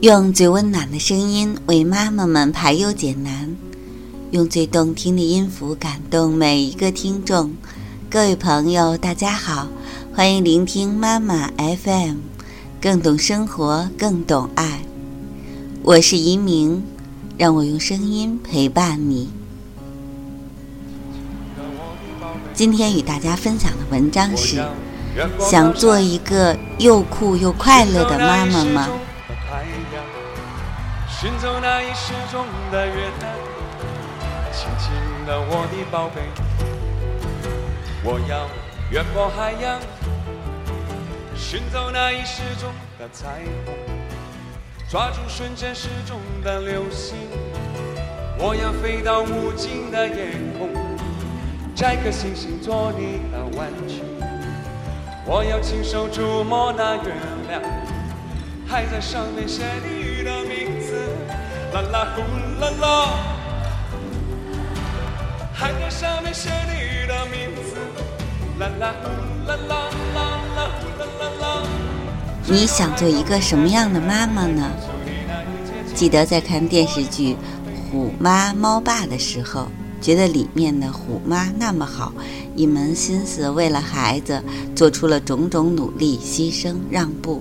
用最温暖的声音为妈妈们排忧解难，用最动听的音符感动每一个听众。各位朋友，大家好，欢迎聆听妈妈 FM，更懂生活，更懂爱。我是移明，让我用声音陪伴你。今天与大家分享的文章是：想做一个又酷又快乐的妈妈吗？寻走那已失踪的月亮，亲亲的我的宝贝，我要越过海洋，寻走那已失踪的彩虹，抓住瞬间失踪的流星，我要飞到无尽的夜空，摘颗星星做你的玩具，我要亲手触摸那月亮，还在上面写你。啦啦呼啦啦，海在上面写你的名字。啦啦呼啦啦啦啦呼啦啦啦。你想做一个什么样的妈妈呢？记得在看电视剧《虎妈猫爸》的时候，觉得里面的虎妈那么好，一门心思为了孩子做出了种种努力、牺牲、让步，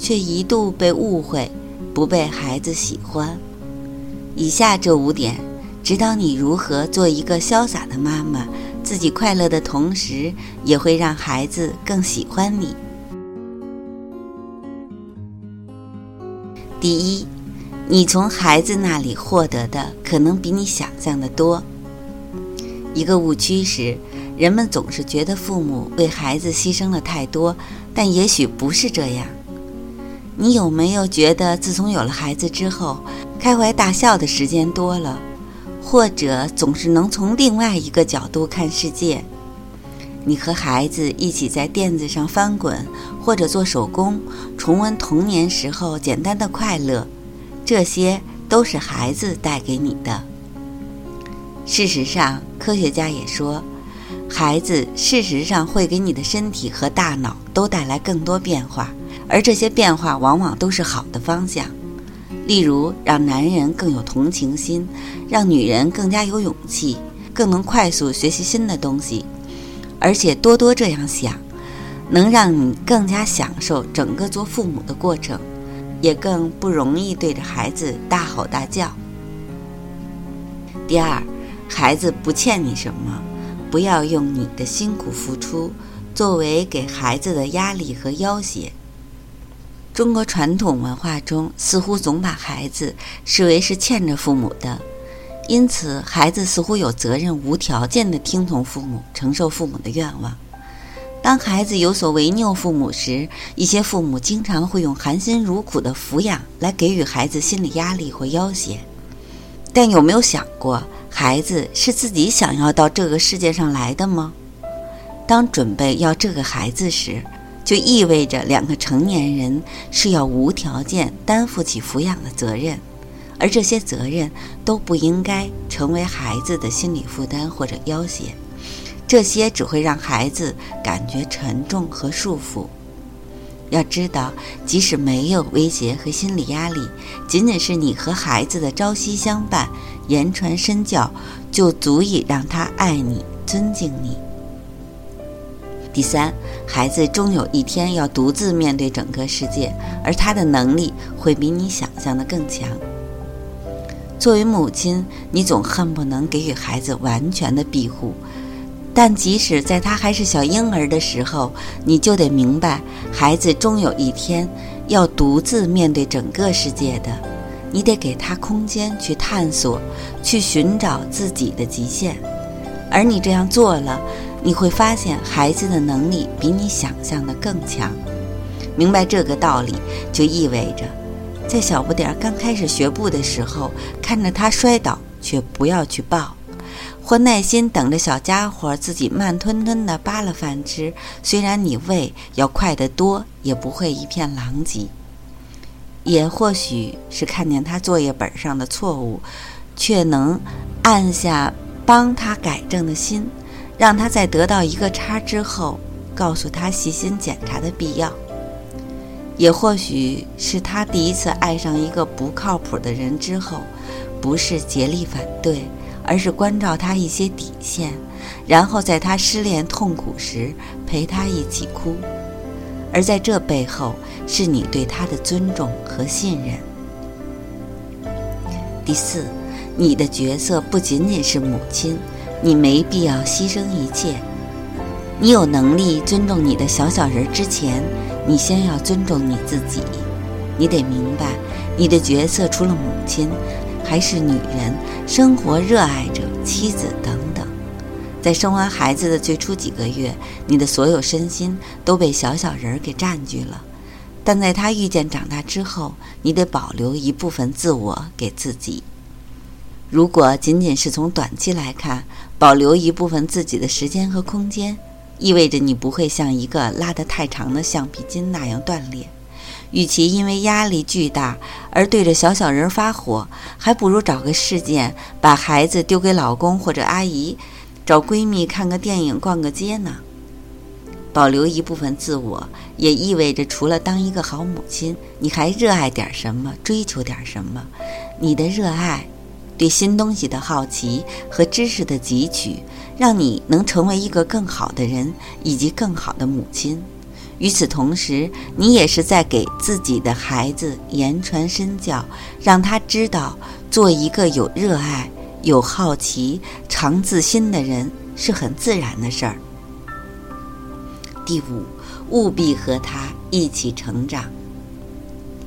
却一度被误会，不被孩子喜欢。以下这五点，指导你如何做一个潇洒的妈妈，自己快乐的同时，也会让孩子更喜欢你。第一，你从孩子那里获得的可能比你想象的多。一个误区是，人们总是觉得父母为孩子牺牲了太多，但也许不是这样。你有没有觉得，自从有了孩子之后？开怀大笑的时间多了，或者总是能从另外一个角度看世界。你和孩子一起在垫子上翻滚，或者做手工，重温童年时候简单的快乐，这些都是孩子带给你的。事实上，科学家也说，孩子事实上会给你的身体和大脑都带来更多变化，而这些变化往往都是好的方向。例如，让男人更有同情心，让女人更加有勇气，更能快速学习新的东西，而且多多这样想，能让你更加享受整个做父母的过程，也更不容易对着孩子大吼大叫。第二，孩子不欠你什么，不要用你的辛苦付出作为给孩子的压力和要挟。中国传统文化中，似乎总把孩子视为是欠着父母的，因此孩子似乎有责任无条件地听从父母，承受父母的愿望。当孩子有所违拗父母时，一些父母经常会用含辛茹苦的抚养来给予孩子心理压力或要挟。但有没有想过，孩子是自己想要到这个世界上来的吗？当准备要这个孩子时，就意味着两个成年人是要无条件担负起抚养的责任，而这些责任都不应该成为孩子的心理负担或者要挟，这些只会让孩子感觉沉重和束缚。要知道，即使没有威胁和心理压力，仅仅是你和孩子的朝夕相伴、言传身教，就足以让他爱你、尊敬你。第三，孩子终有一天要独自面对整个世界，而他的能力会比你想象的更强。作为母亲，你总恨不能给予孩子完全的庇护，但即使在他还是小婴儿的时候，你就得明白，孩子终有一天要独自面对整个世界的，你得给他空间去探索，去寻找自己的极限，而你这样做了。你会发现孩子的能力比你想象的更强。明白这个道理，就意味着，在小不点儿刚开始学步的时候，看着他摔倒却不要去抱，或耐心等着小家伙自己慢吞吞地扒了饭吃。虽然你喂要快得多，也不会一片狼藉。也或许是看见他作业本上的错误，却能按下帮他改正的心。让他在得到一个叉之后，告诉他细心检查的必要。也或许是他第一次爱上一个不靠谱的人之后，不是竭力反对，而是关照他一些底线，然后在他失恋痛苦时陪他一起哭。而在这背后，是你对他的尊重和信任。第四，你的角色不仅仅是母亲，你没必要牺牲一切。你有能力尊重你的小小人之前，你先要尊重你自己。你得明白，你的角色除了母亲，还是女人、生活热爱者、妻子等等。在生完孩子的最初几个月，你的所有身心都被小小人儿给占据了。但在他遇见长大之后，你得保留一部分自我给自己。如果仅仅是从短期来看，保留一部分自己的时间和空间，意味着你不会像一个拉得太长的橡皮筋那样断裂。与其因为压力巨大而对着小小人发火，还不如找个事件把孩子丢给老公或者阿姨。找闺蜜看个电影、逛个街呢。保留一部分自我，也意味着除了当一个好母亲，你还热爱点什么，追求点什么。你的热爱，对新东西的好奇和知识的汲取，让你能成为一个更好的人，以及更好的母亲。与此同时，你也是在给自己的孩子言传身教，让他知道做一个有热爱。有好奇、常自新的人是很自然的事儿。第五，务必和他一起成长。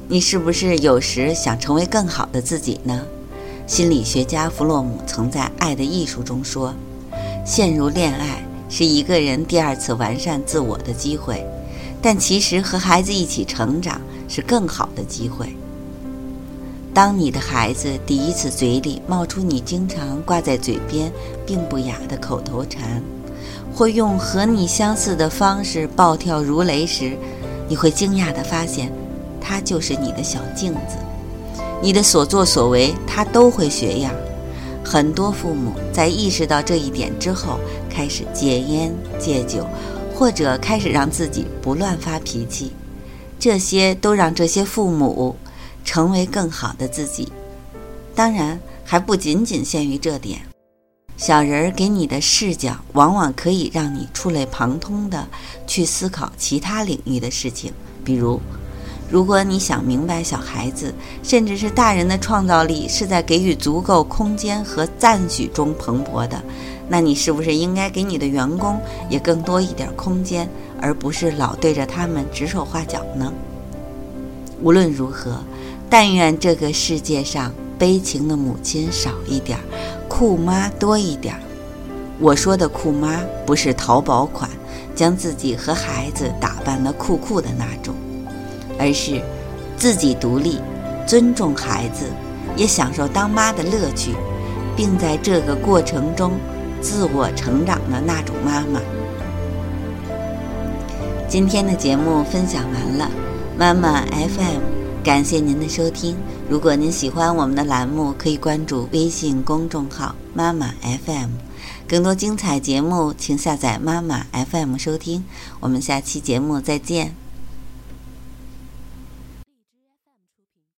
你是不是有时想成为更好的自己呢？心理学家弗洛姆曾在《爱的艺术》中说：“陷入恋爱是一个人第二次完善自我的机会，但其实和孩子一起成长是更好的机会。”当你的孩子第一次嘴里冒出你经常挂在嘴边并不雅的口头禅，或用和你相似的方式暴跳如雷时，你会惊讶地发现，他就是你的小镜子，你的所作所为他都会学样。很多父母在意识到这一点之后，开始戒烟戒酒，或者开始让自己不乱发脾气，这些都让这些父母。成为更好的自己，当然还不仅仅限于这点。小人儿给你的视角，往往可以让你触类旁通的去思考其他领域的事情。比如，如果你想明白小孩子，甚至是大人的创造力是在给予足够空间和赞许中蓬勃的，那你是不是应该给你的员工也更多一点空间，而不是老对着他们指手画脚呢？无论如何。但愿这个世界上悲情的母亲少一点，酷妈多一点。我说的酷妈不是淘宝款，将自己和孩子打扮得酷酷的那种，而是自己独立、尊重孩子，也享受当妈的乐趣，并在这个过程中自我成长的那种妈妈。今天的节目分享完了，妈妈 FM。感谢您的收听。如果您喜欢我们的栏目，可以关注微信公众号“妈妈 FM”。更多精彩节目，请下载“妈妈 FM” 收听。我们下期节目再见。